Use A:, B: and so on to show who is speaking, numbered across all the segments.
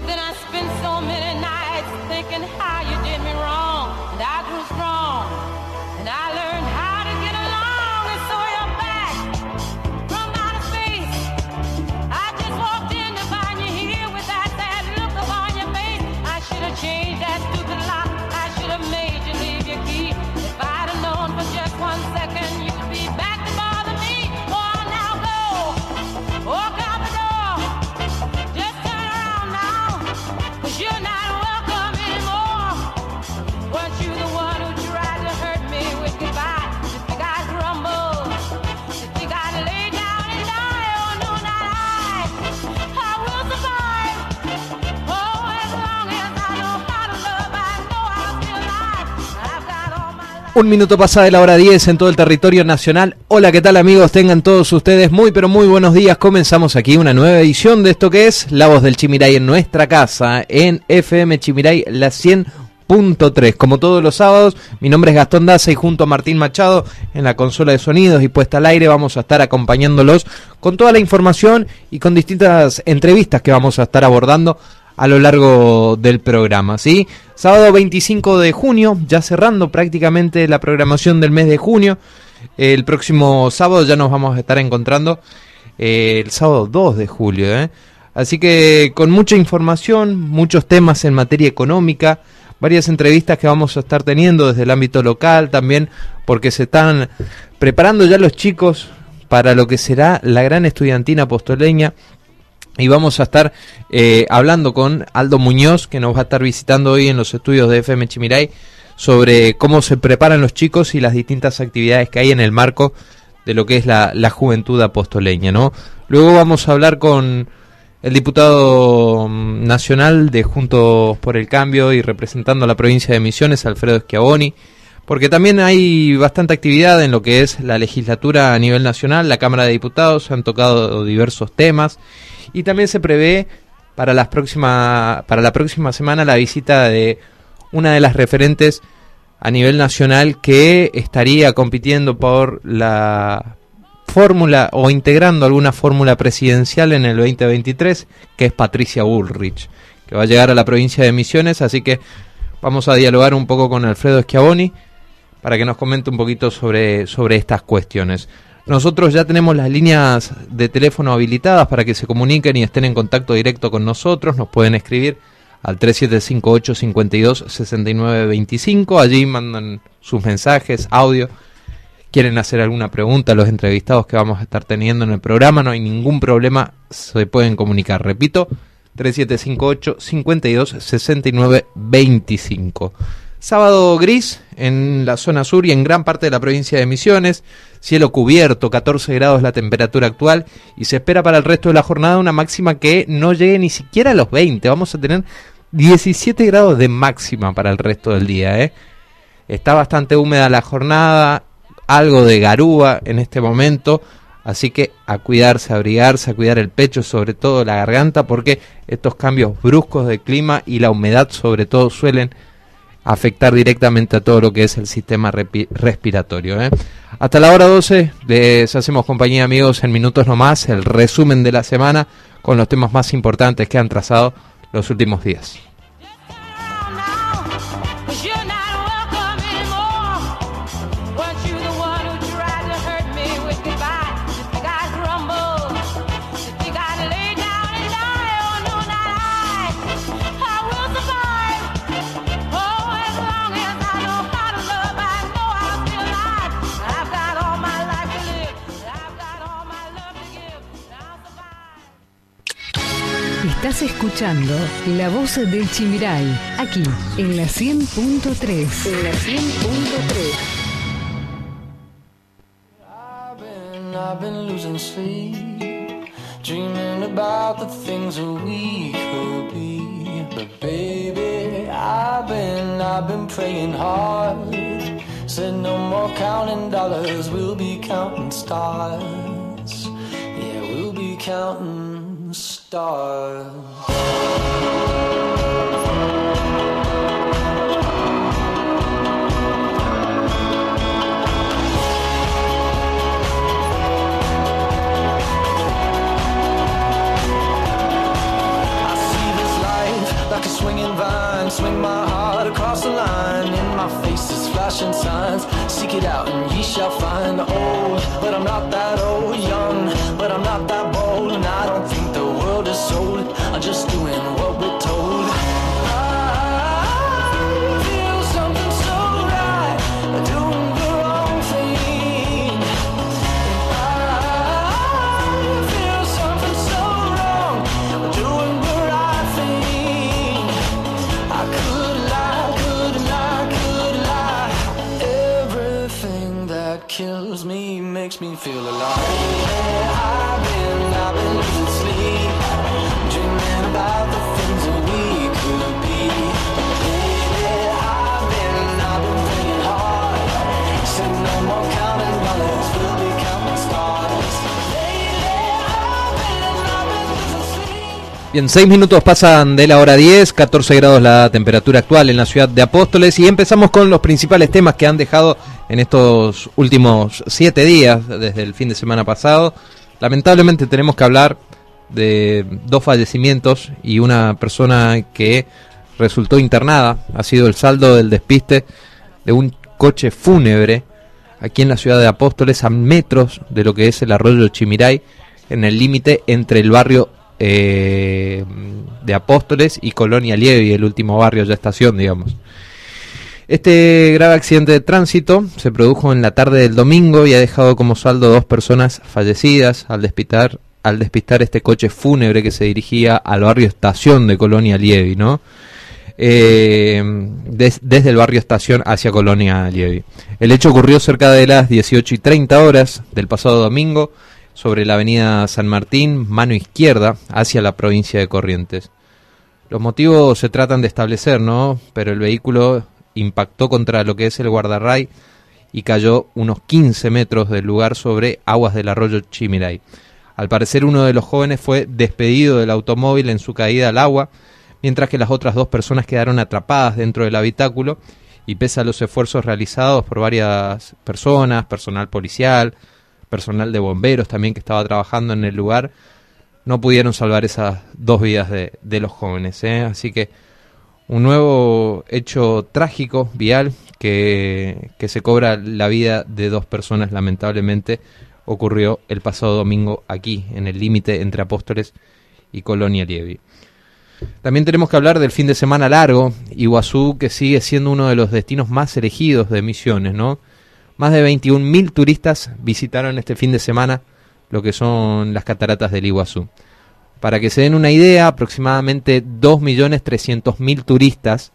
A: But then I spent so many nights thinking how you did me wrong.
B: Un minuto pasada de la hora 10 en todo el territorio nacional. Hola, ¿qué tal amigos? Tengan todos ustedes muy pero muy buenos días. Comenzamos aquí una nueva edición de esto que es La Voz del Chimiray en nuestra casa, en FM Chimiray, la 100.3. Como todos los sábados, mi nombre es Gastón Daza y junto a Martín Machado en la consola de sonidos y puesta al aire vamos a estar acompañándolos con toda la información y con distintas entrevistas que vamos a estar abordando a lo largo del programa, ¿sí? Sábado 25 de junio, ya cerrando prácticamente la programación del mes de junio. El próximo sábado ya nos vamos a estar encontrando eh, el sábado 2 de julio, ¿eh? Así que con mucha información, muchos temas en materia económica, varias entrevistas que vamos a estar teniendo desde el ámbito local también, porque se están preparando ya los chicos para lo que será la gran estudiantina apostoleña y vamos a estar eh, hablando con Aldo Muñoz, que nos va a estar visitando hoy en los estudios de FM Chimiray, sobre cómo se preparan los chicos y las distintas actividades que hay en el marco de lo que es la, juventud apostoleña. ¿no? Luego vamos a hablar con el diputado mm, nacional de Juntos por el Cambio y representando a la provincia de Misiones, Alfredo Schiavoni, porque también hay bastante actividad en lo que es la legislatura a nivel nacional, la Cámara de Diputados, se han tocado diversos temas y también se prevé para, las próxima, para la próxima semana la visita de una de las referentes a nivel nacional que estaría compitiendo por la fórmula o integrando alguna fórmula presidencial en el 2023, que es Patricia Bullrich, que va a llegar a la provincia de Misiones, así que vamos a dialogar un poco con Alfredo Schiavoni para que nos comente un poquito sobre, sobre estas cuestiones. Nosotros ya tenemos las líneas de teléfono habilitadas para que se comuniquen y estén en contacto directo con nosotros. Nos pueden escribir al 3758 52 69 Allí mandan sus mensajes, audio. Quieren hacer alguna pregunta a los entrevistados que vamos a estar teniendo en el programa. No hay ningún problema. Se pueden comunicar. Repito, 3758 52 69 Sábado gris en la zona sur y en gran parte de la provincia de Misiones. Cielo cubierto, 14 grados la temperatura actual y se espera para el resto de la jornada una máxima que no llegue ni siquiera a los 20. Vamos a tener 17 grados de máxima para el resto del día. ¿eh? Está bastante húmeda la jornada, algo de garúa en este momento. Así que a cuidarse, a abrigarse, a cuidar el pecho, sobre todo la garganta, porque estos cambios bruscos de clima y la humedad sobre todo suelen afectar directamente a todo lo que es el sistema respiratorio. ¿eh? Hasta la hora 12 les hacemos compañía amigos en minutos nomás, el resumen de la semana con los temas más importantes que han trazado los últimos días.
C: Estás escuchando La Voz del Chimiray, aquí en la 100.3. En la 100.3. I've been losing sleep, dreaming about the things that we could be. But baby, I've been, I've been praying hard. Said no more counting dollars, we'll be counting stars. Yeah, we'll be counting I see this life like a swinging vine, swing my heart across the line. In my face is flashing signs. Seek it out and ye shall find. Oh, but I'm not that.
B: Bien, 6 minutos pasan de la hora 10, 14 grados la temperatura actual en la ciudad de Apóstoles y empezamos con los principales temas que han dejado en estos últimos 7 días, desde el fin de semana pasado. Lamentablemente tenemos que hablar de dos fallecimientos y una persona que resultó internada. Ha sido el saldo del despiste de un coche fúnebre aquí en la ciudad de Apóstoles, a metros de lo que es el arroyo Chimiray, en el límite entre el barrio eh, de Apóstoles y Colonia Lievi, el último barrio ya estación, digamos. Este grave accidente de tránsito se produjo en la tarde del domingo y ha dejado como saldo dos personas fallecidas al despistar, al despistar este coche fúnebre que se dirigía al barrio estación de Colonia Lievi, ¿no? Eh, des- desde el barrio estación hacia Colonia Lievi. El hecho ocurrió cerca de las 18 y 30 horas del pasado domingo sobre la avenida San Martín, mano izquierda, hacia la provincia de Corrientes. Los motivos se tratan de establecer, ¿no? Pero el vehículo impactó contra lo que es el guardarray y cayó unos 15 metros del lugar sobre aguas del arroyo Chimiray. Al parecer uno de los jóvenes fue despedido del automóvil en su caída al agua, mientras que las otras dos personas quedaron atrapadas dentro del habitáculo y pese a los esfuerzos realizados por varias personas, personal policial, personal de bomberos también que estaba trabajando en el lugar, no pudieron salvar esas dos vidas de, de los jóvenes. ¿eh? Así que un nuevo hecho trágico, vial, que, que se cobra la vida de dos personas, lamentablemente, ocurrió el pasado domingo aquí, en el límite entre Apóstoles y Colonia Lievi. También tenemos que hablar del fin de semana largo, Iguazú, que sigue siendo uno de los destinos más elegidos de Misiones, ¿no? Más de 21.000 turistas visitaron este fin de semana lo que son las cataratas del Iguazú. Para que se den una idea, aproximadamente 2.300.000 turistas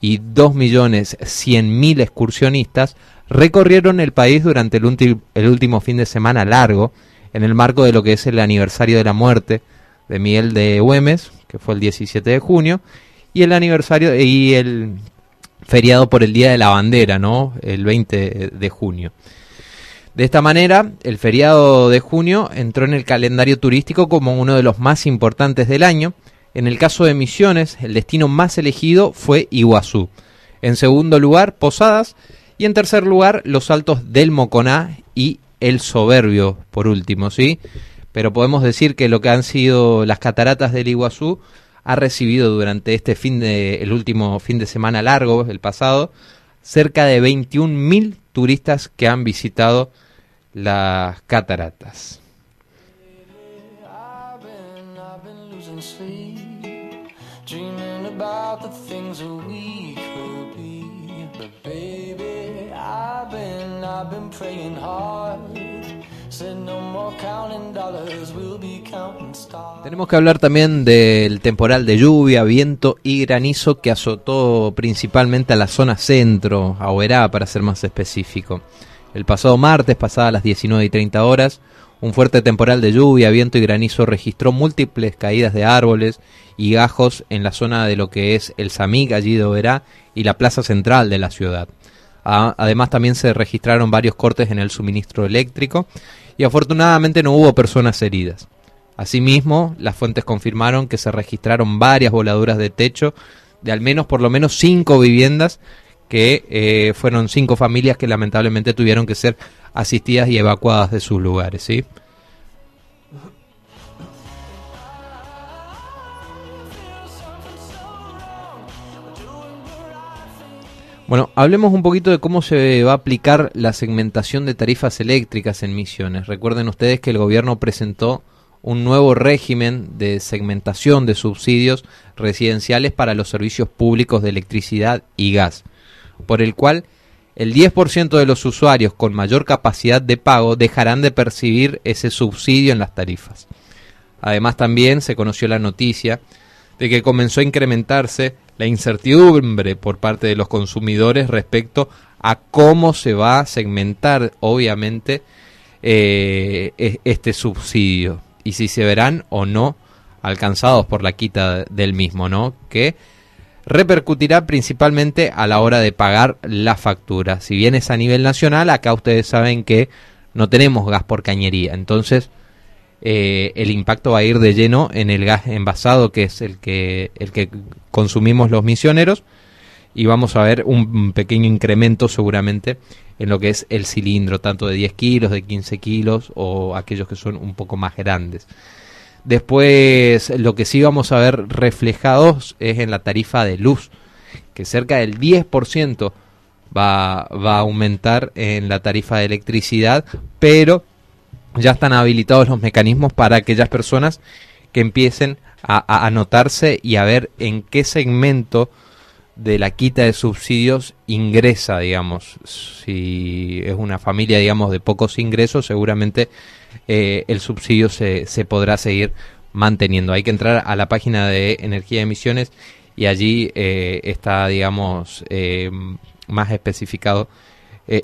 B: y 2.100.000 excursionistas recorrieron el país durante el, el último fin de semana largo, en el marco de lo que es el aniversario de la muerte de Miguel de Güemes, que fue el 17 de junio, y el aniversario y el feriado por el Día de la Bandera, ¿no? El 20 de junio. De esta manera, el feriado de junio entró en el calendario turístico como uno de los más importantes del año. En el caso de Misiones, el destino más elegido fue Iguazú. En segundo lugar, Posadas. Y en tercer lugar, los altos del Moconá y el Soberbio, por último, ¿sí? Pero podemos decir que lo que han sido las cataratas del Iguazú ha recibido durante este fin de, el último fin de semana largo, el pasado, cerca de 21.000 turistas que han visitado las cataratas.
C: I've been, praying hard.
B: Tenemos que hablar también del temporal de lluvia, viento y granizo que azotó principalmente a la zona centro, a Oberá para ser más específico. El pasado martes, pasadas las 19 y 30 horas, un fuerte temporal de lluvia, viento y granizo registró múltiples caídas de árboles y gajos en la zona de lo que es el Samig, allí de Oberá, y la plaza central de la ciudad. Además también se registraron varios cortes en el suministro eléctrico y afortunadamente no hubo personas heridas. Asimismo, las fuentes confirmaron que se registraron varias voladuras de techo de al menos por lo menos cinco viviendas que eh, fueron cinco familias que lamentablemente tuvieron que ser asistidas y evacuadas de sus lugares, ¿sí? Bueno, hablemos un poquito de cómo se va a aplicar la segmentación de tarifas eléctricas en Misiones. Recuerden ustedes que el gobierno presentó un nuevo régimen de segmentación de subsidios residenciales para los servicios públicos de electricidad y gas, por el cual el 10% de los usuarios con mayor capacidad de pago dejarán de percibir ese subsidio en las tarifas. Además también se conoció la noticia de que comenzó a incrementarse la incertidumbre por parte de los consumidores respecto a cómo se va a segmentar, obviamente, eh, e-, este subsidio y si se verán o no alcanzados por la quita del mismo, ¿no? Que repercutirá principalmente a la hora de pagar la factura. Si bien es a nivel nacional, acá ustedes saben que no tenemos gas por cañería, entonces eh, el impacto va a ir de lleno en el gas envasado, que es el que, el que consumimos los misioneros, y vamos a ver un pequeño incremento seguramente en lo que es el cilindro, tanto de 10 kilos, de 15 kilos o aquellos que son un poco más grandes. Después, lo que sí vamos a ver reflejados es en la tarifa de luz, que cerca del 10% va, va a aumentar en la tarifa de electricidad, pero ya están habilitados los mecanismos para aquellas personas que empiecen a, anotarse y a ver en qué segmento de la quita de subsidios ingresa, digamos. Si es una familia, digamos, de pocos ingresos, seguramente eh, el subsidio se, podrá seguir manteniendo. Hay que entrar a la página de Energía de Emisiones y allí eh, está, digamos, eh, más especificado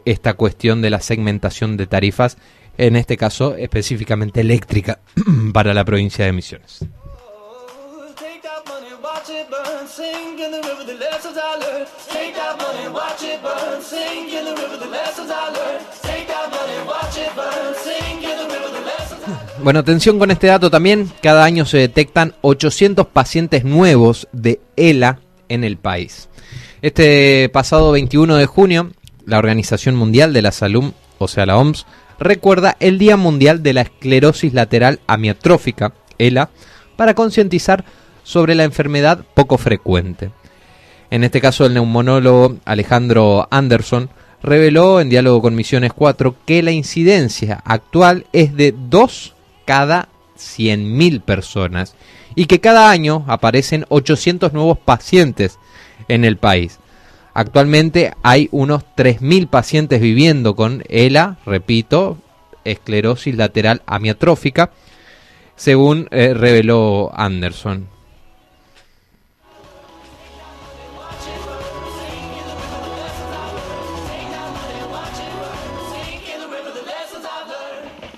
B: esta cuestión de la segmentación de tarifas en este caso específicamente eléctrica para la provincia de Misiones. Bueno, atención con este dato también. Cada año se detectan 800 pacientes nuevos de ELA en el país. Este pasado 21 de junio, la Organización Mundial de la Salud, o sea la OMS, recuerda el Día Mundial de la Esclerosis Lateral Amiotrófica, ELA, para concientizar sobre la enfermedad poco frecuente. En este caso, el neumonólogo Alejandro Anderson reveló en diálogo con Misiones 4 que la incidencia actual es de 2 cada 100.000 personas y que cada año aparecen 800 nuevos pacientes en el país. Actualmente hay unos 3.000 pacientes viviendo con ELA, repito, esclerosis lateral amiotrófica, según eh, reveló Anderson.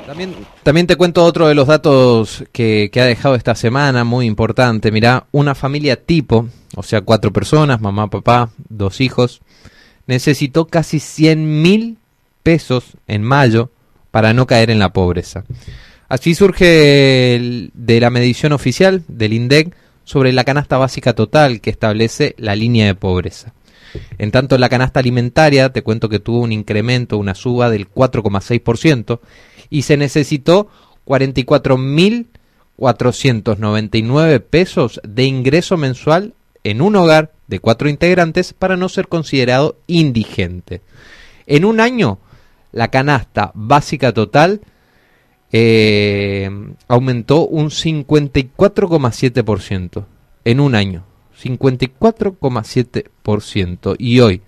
B: También, también te cuento otro de los datos que, ha dejado esta semana, muy importante. Mirá, una familia tipo o sea, cuatro personas, mamá, papá, dos hijos, necesitó casi 100 mil pesos en mayo para no caer en la pobreza. Así surge de la medición oficial del INDEC sobre la canasta básica total que establece la línea de pobreza. En tanto, la canasta alimentaria, te cuento que tuvo un incremento, una suba del 4,6% y se necesitó 44.499 pesos de ingreso mensual en un hogar de cuatro integrantes para no ser considerado indigente. En un año, la canasta básica total eh, aumentó un 54,7%. En un año, 54,7%. Y hoy,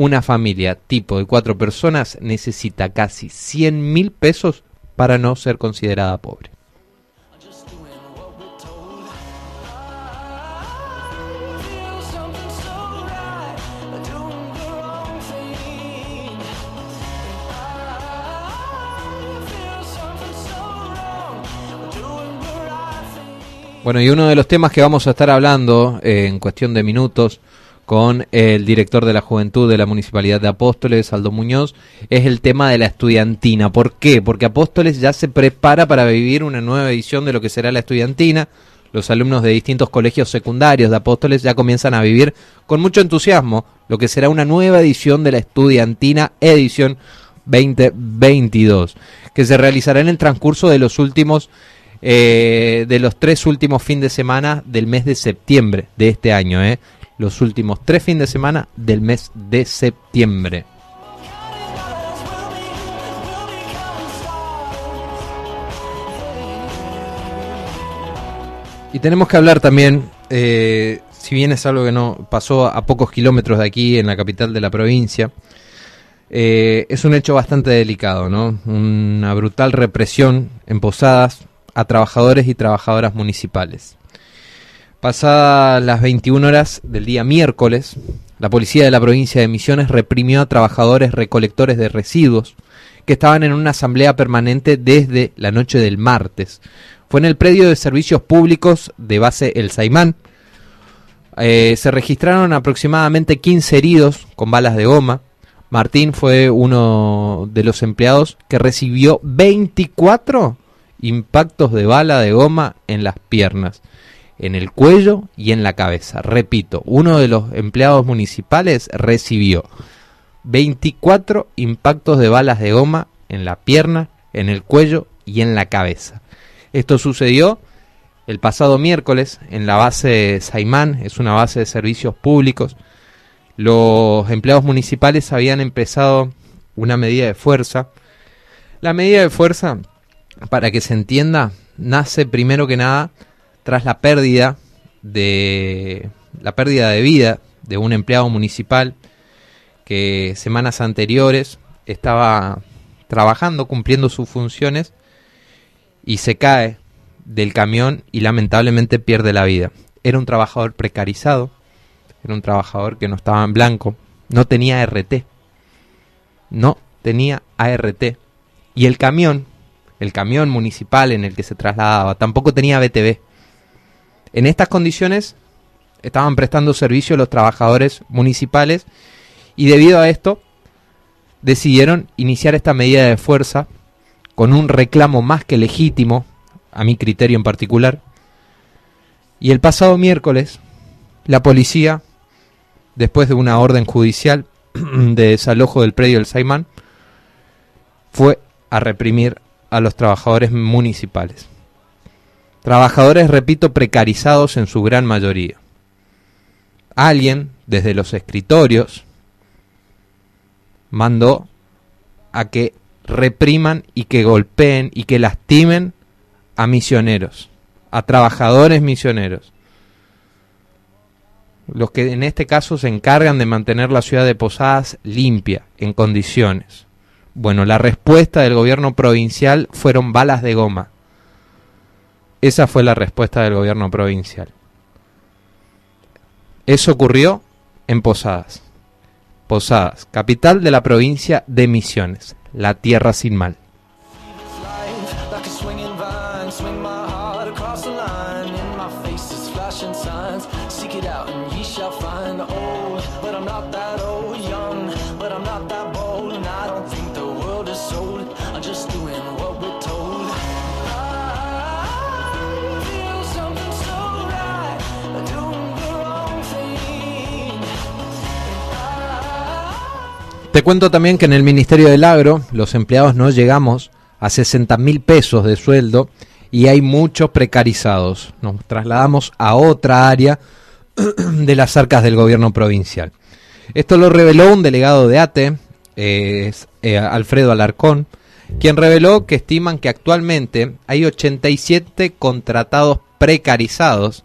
B: una familia tipo de cuatro personas necesita casi 100 mil pesos para no ser considerada pobre. Bueno, y uno de los temas que vamos a estar hablando eh, en cuestión de minutos con el director de la Juventud de la Municipalidad de Apóstoles, Aldo Muñoz, es el tema de la estudiantina. ¿Por qué? Porque Apóstoles ya se prepara para vivir una nueva edición de lo que será la estudiantina. Los alumnos de distintos colegios secundarios de Apóstoles ya comienzan a vivir con mucho entusiasmo lo que será una nueva edición de la estudiantina edición 2022, que se realizará en el transcurso de los últimos eh, de los tres últimos fines de semana del mes de septiembre de este año. Eh. Los últimos tres fines de semana del mes de septiembre. Y tenemos que hablar también, eh, si bien es algo que no pasó a pocos kilómetros de aquí, en la capital de la provincia, eh, es un hecho bastante delicado, ¿no? Una brutal represión en Posadas a trabajadores y trabajadoras municipales. Pasadas las 21 horas del día miércoles, la policía de la provincia de Misiones reprimió a trabajadores recolectores de residuos que estaban en una asamblea permanente desde la noche del martes. Fue en el predio de servicios públicos de base El Saimán. Eh, se registraron aproximadamente 15 heridos con balas de goma. Martín fue uno de los empleados que recibió 24 impactos de bala de goma en las piernas, en el cuello y en la cabeza. Repito, uno de los empleados municipales recibió 24 impactos de balas de goma en la pierna, en el cuello y en la cabeza. Esto sucedió el pasado miércoles en la base Saimán, es una base de servicios públicos. Los empleados municipales habían empezado una medida de fuerza. La medida de fuerza para que se entienda, nace primero que nada tras la pérdida de la pérdida de vida de un empleado municipal que semanas anteriores estaba trabajando, cumpliendo sus funciones y se cae del camión y lamentablemente pierde la vida. Era un trabajador precarizado, era un trabajador que no estaba en blanco, no tenía RT, no tenía ART y el camión el camión municipal en el que se trasladaba, tampoco tenía BTV. En estas condiciones estaban prestando servicio los trabajadores municipales y debido a esto decidieron iniciar esta medida de fuerza con un reclamo más que legítimo, a mi criterio en particular. Y el pasado miércoles, la policía, después de una orden judicial de desalojo del predio del Saimán, fue a reprimir a los trabajadores municipales. Trabajadores, repito, precarizados en su gran mayoría. Alguien, desde los escritorios, mandó a que repriman y que golpeen y que lastimen a misioneros, a trabajadores misioneros. Los que en este caso se encargan de mantener la ciudad de Posadas limpia, en condiciones. Bueno, la respuesta del gobierno provincial fueron balas de goma. Esa fue la respuesta del gobierno provincial. Eso ocurrió en Posadas. Posadas, capital de la provincia de Misiones, la tierra sin mal. Te cuento también que en el Ministerio del Agro los empleados no llegamos a 60 mil pesos de sueldo y hay muchos precarizados. Nos trasladamos a otra área de las arcas del gobierno provincial. Esto lo reveló un delegado de ATE, eh, Alfredo Alarcón, quien reveló que estiman que actualmente hay 87 contratados precarizados,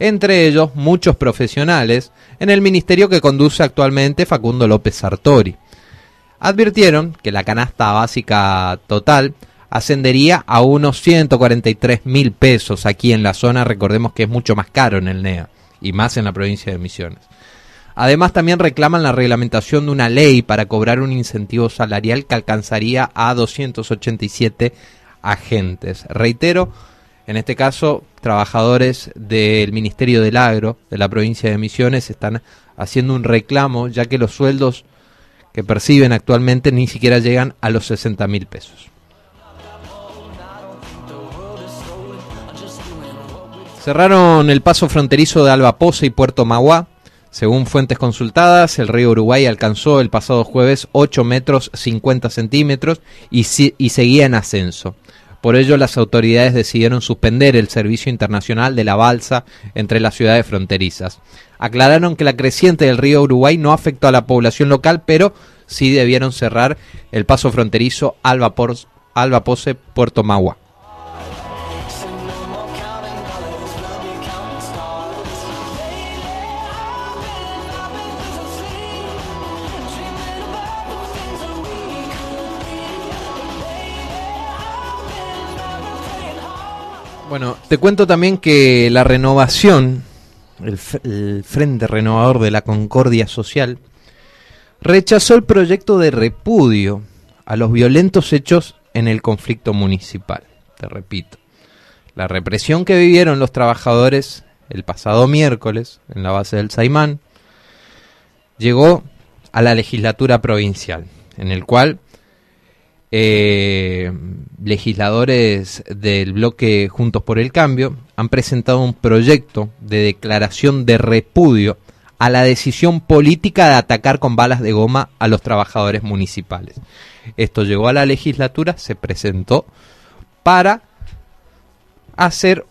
B: entre ellos muchos profesionales, en el ministerio que conduce actualmente Facundo López Sartori advirtieron que la canasta básica total ascendería a unos 143 mil pesos aquí en la zona, recordemos que es mucho más caro en el NEA y más en la provincia de Misiones. Además también reclaman la reglamentación de una ley para cobrar un incentivo salarial que alcanzaría a 287 agentes. Reitero, en este caso, trabajadores del Ministerio del Agro de la provincia de Misiones están haciendo un reclamo ya que los sueldos que perciben actualmente ni siquiera llegan a los 60 mil pesos. Cerraron el paso fronterizo de Albaposa y Puerto Magua. Según fuentes consultadas, el río Uruguay alcanzó el pasado jueves 8 metros 50 centímetros y seguía en ascenso. Por ello, las autoridades decidieron suspender el servicio internacional de la balsa entre las ciudades fronterizas. Aclararon que la creciente del río Uruguay no afectó a la población local, pero sí debieron cerrar el paso fronterizo Alba, Pose, Puerto Magua. Bueno, te cuento también que la renovación, el, Frente Renovador de la Concordia Social, rechazó el proyecto de repudio a los violentos hechos en el conflicto municipal. Te repito, la represión que vivieron los trabajadores el pasado miércoles en la base del Saimán llegó a la legislatura provincial, en el cual eh, legisladores del bloque Juntos por el Cambio han presentado un proyecto de declaración de repudio a la decisión política de atacar con balas de goma a los trabajadores municipales. Esto llegó a la legislatura, se presentó para hacer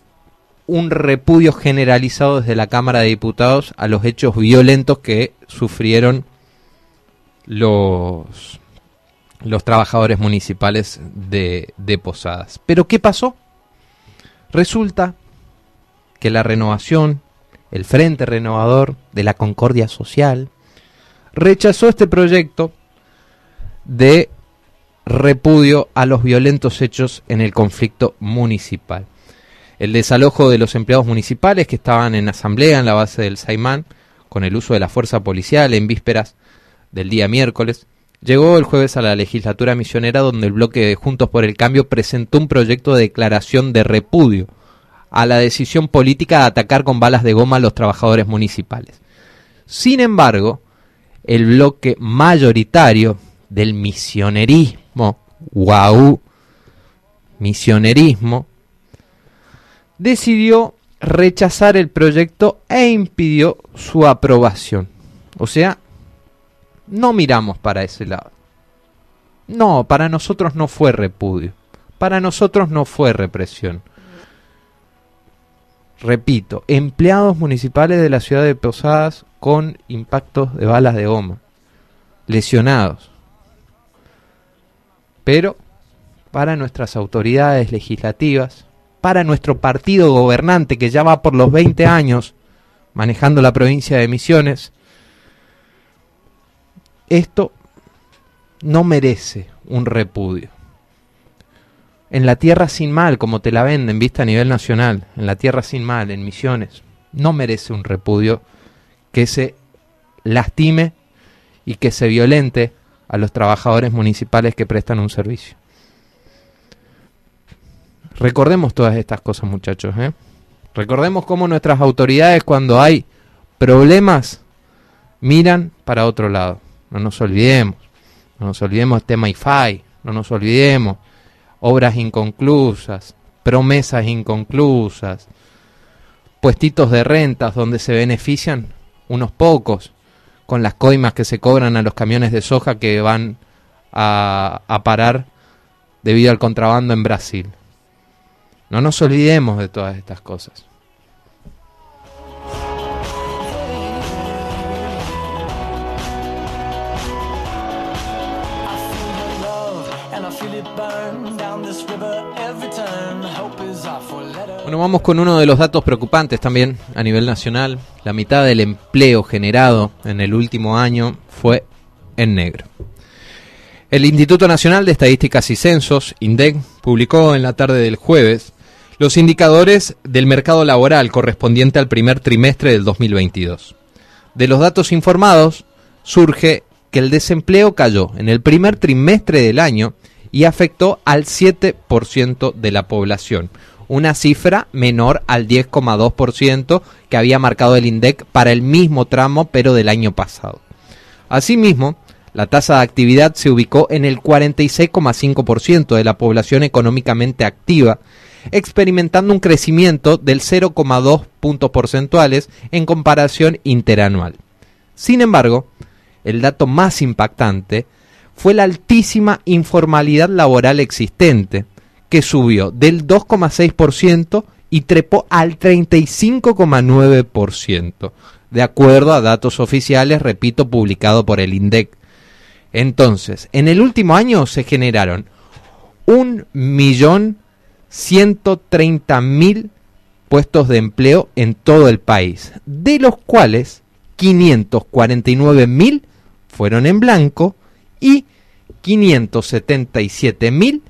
B: un repudio generalizado desde la Cámara de Diputados a los hechos violentos que sufrieron los los trabajadores municipales de, Posadas. Pero ¿qué pasó? Resulta que la renovación, el Frente Renovador de la Concordia Social, rechazó este proyecto de repudio a los violentos hechos en el conflicto municipal. El desalojo de los empleados municipales que estaban en asamblea en la base del Saimán con el uso de la fuerza policial en vísperas del día miércoles Llegó el jueves a la legislatura misionera donde el bloque de Juntos por el Cambio presentó un proyecto de declaración de repudio a la decisión política de atacar con balas de goma a los trabajadores municipales. Sin embargo, el bloque mayoritario del misionerismo, guau, misionerismo, decidió rechazar el proyecto e impidió su aprobación. O sea, no miramos para ese lado. No, para nosotros no fue repudio. Para nosotros no fue represión. Repito, empleados municipales de la ciudad de Posadas con impactos de balas de goma, lesionados. Pero para nuestras autoridades legislativas, para nuestro partido gobernante que ya va por los 20 años manejando la provincia de Misiones, esto no merece un repudio. En la tierra sin mal, como te la venden, vista a nivel nacional, en la tierra sin mal, en misiones, no merece un repudio que se lastime y que se violente a los trabajadores municipales que prestan un servicio. Recordemos todas estas cosas, muchachos. ¿eh? Recordemos cómo nuestras autoridades cuando hay problemas miran para otro lado no nos olvidemos. No nos olvidemos tema IFAI, no nos olvidemos. Obras inconclusas, promesas inconclusas, puestitos de rentas donde se benefician unos pocos con las coimas que se cobran a los camiones de soja que van a, a parar debido al contrabando en Brasil. No nos olvidemos de todas estas cosas. Bueno, vamos con uno de los datos preocupantes también a nivel nacional. La mitad del empleo generado en el último año fue en negro. El Instituto Nacional de Estadísticas y Censos, INDEC, publicó en la tarde del jueves los indicadores del mercado laboral correspondiente al primer trimestre del 2022. De los datos informados surge que el desempleo cayó en el primer trimestre del año y afectó al 7% de la población, una cifra menor al 10,2% que había marcado el INDEC para el mismo tramo pero del año pasado. Asimismo, la tasa de actividad se ubicó en el 46,5% de la población económicamente activa, experimentando un crecimiento del 0,2 puntos porcentuales en comparación interanual. Sin embargo, el dato más impactante fue la altísima informalidad laboral existente, que subió del 2,6% y trepó al 35,9%, de acuerdo a datos oficiales, repito, publicado por el INDEC. Entonces, en el último año se generaron 1.130.000 puestos de empleo en todo el país, de los cuales 549.000 fueron en blanco y 577.000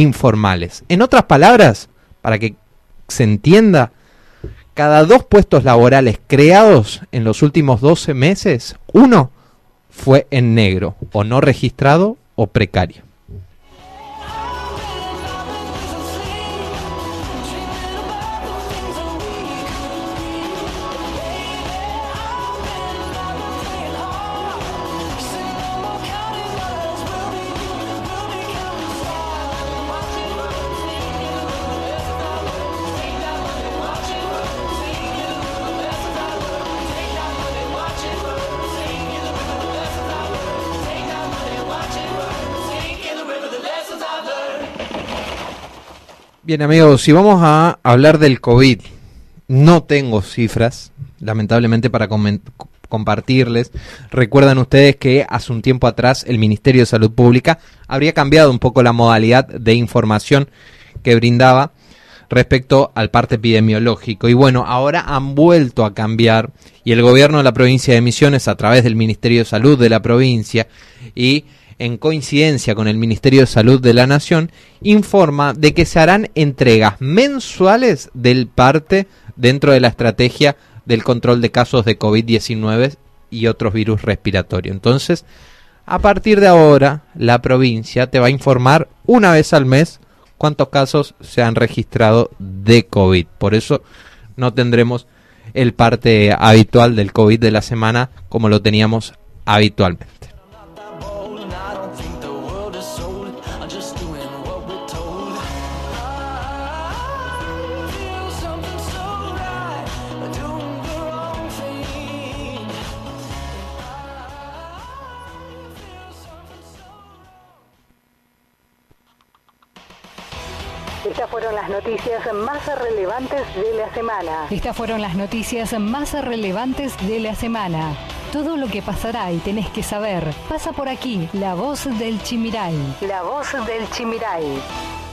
B: informales. En otras palabras, para que se entienda, cada dos puestos laborales creados en los últimos 12 meses, uno fue en negro, o no registrado o precario. Bien amigos, si vamos a hablar del COVID, no tengo cifras, lamentablemente para compartirles. Recuerdan ustedes que hace un tiempo atrás el Ministerio de Salud Pública habría cambiado un poco la modalidad de información que brindaba respecto al parte epidemiológico. Y bueno, ahora han vuelto a cambiar y el gobierno de la provincia de Misiones a través del Ministerio de Salud de la provincia y en coincidencia con el Ministerio de Salud de la Nación, informa de que se harán entregas mensuales del parte dentro de la estrategia del control de casos de COVID-19 y otros virus respiratorios. Entonces, a partir de ahora, la provincia te va a informar una vez al mes cuántos casos se han registrado de COVID. Por eso no tendremos el parte habitual del COVID de la semana como lo teníamos habitualmente.
D: Noticias más relevantes de la semana.
E: Estas fueron las noticias más relevantes de la semana. Todo lo que pasará y tenés que saber pasa por aquí. La voz del Chimiray.
D: La voz del Chimiray.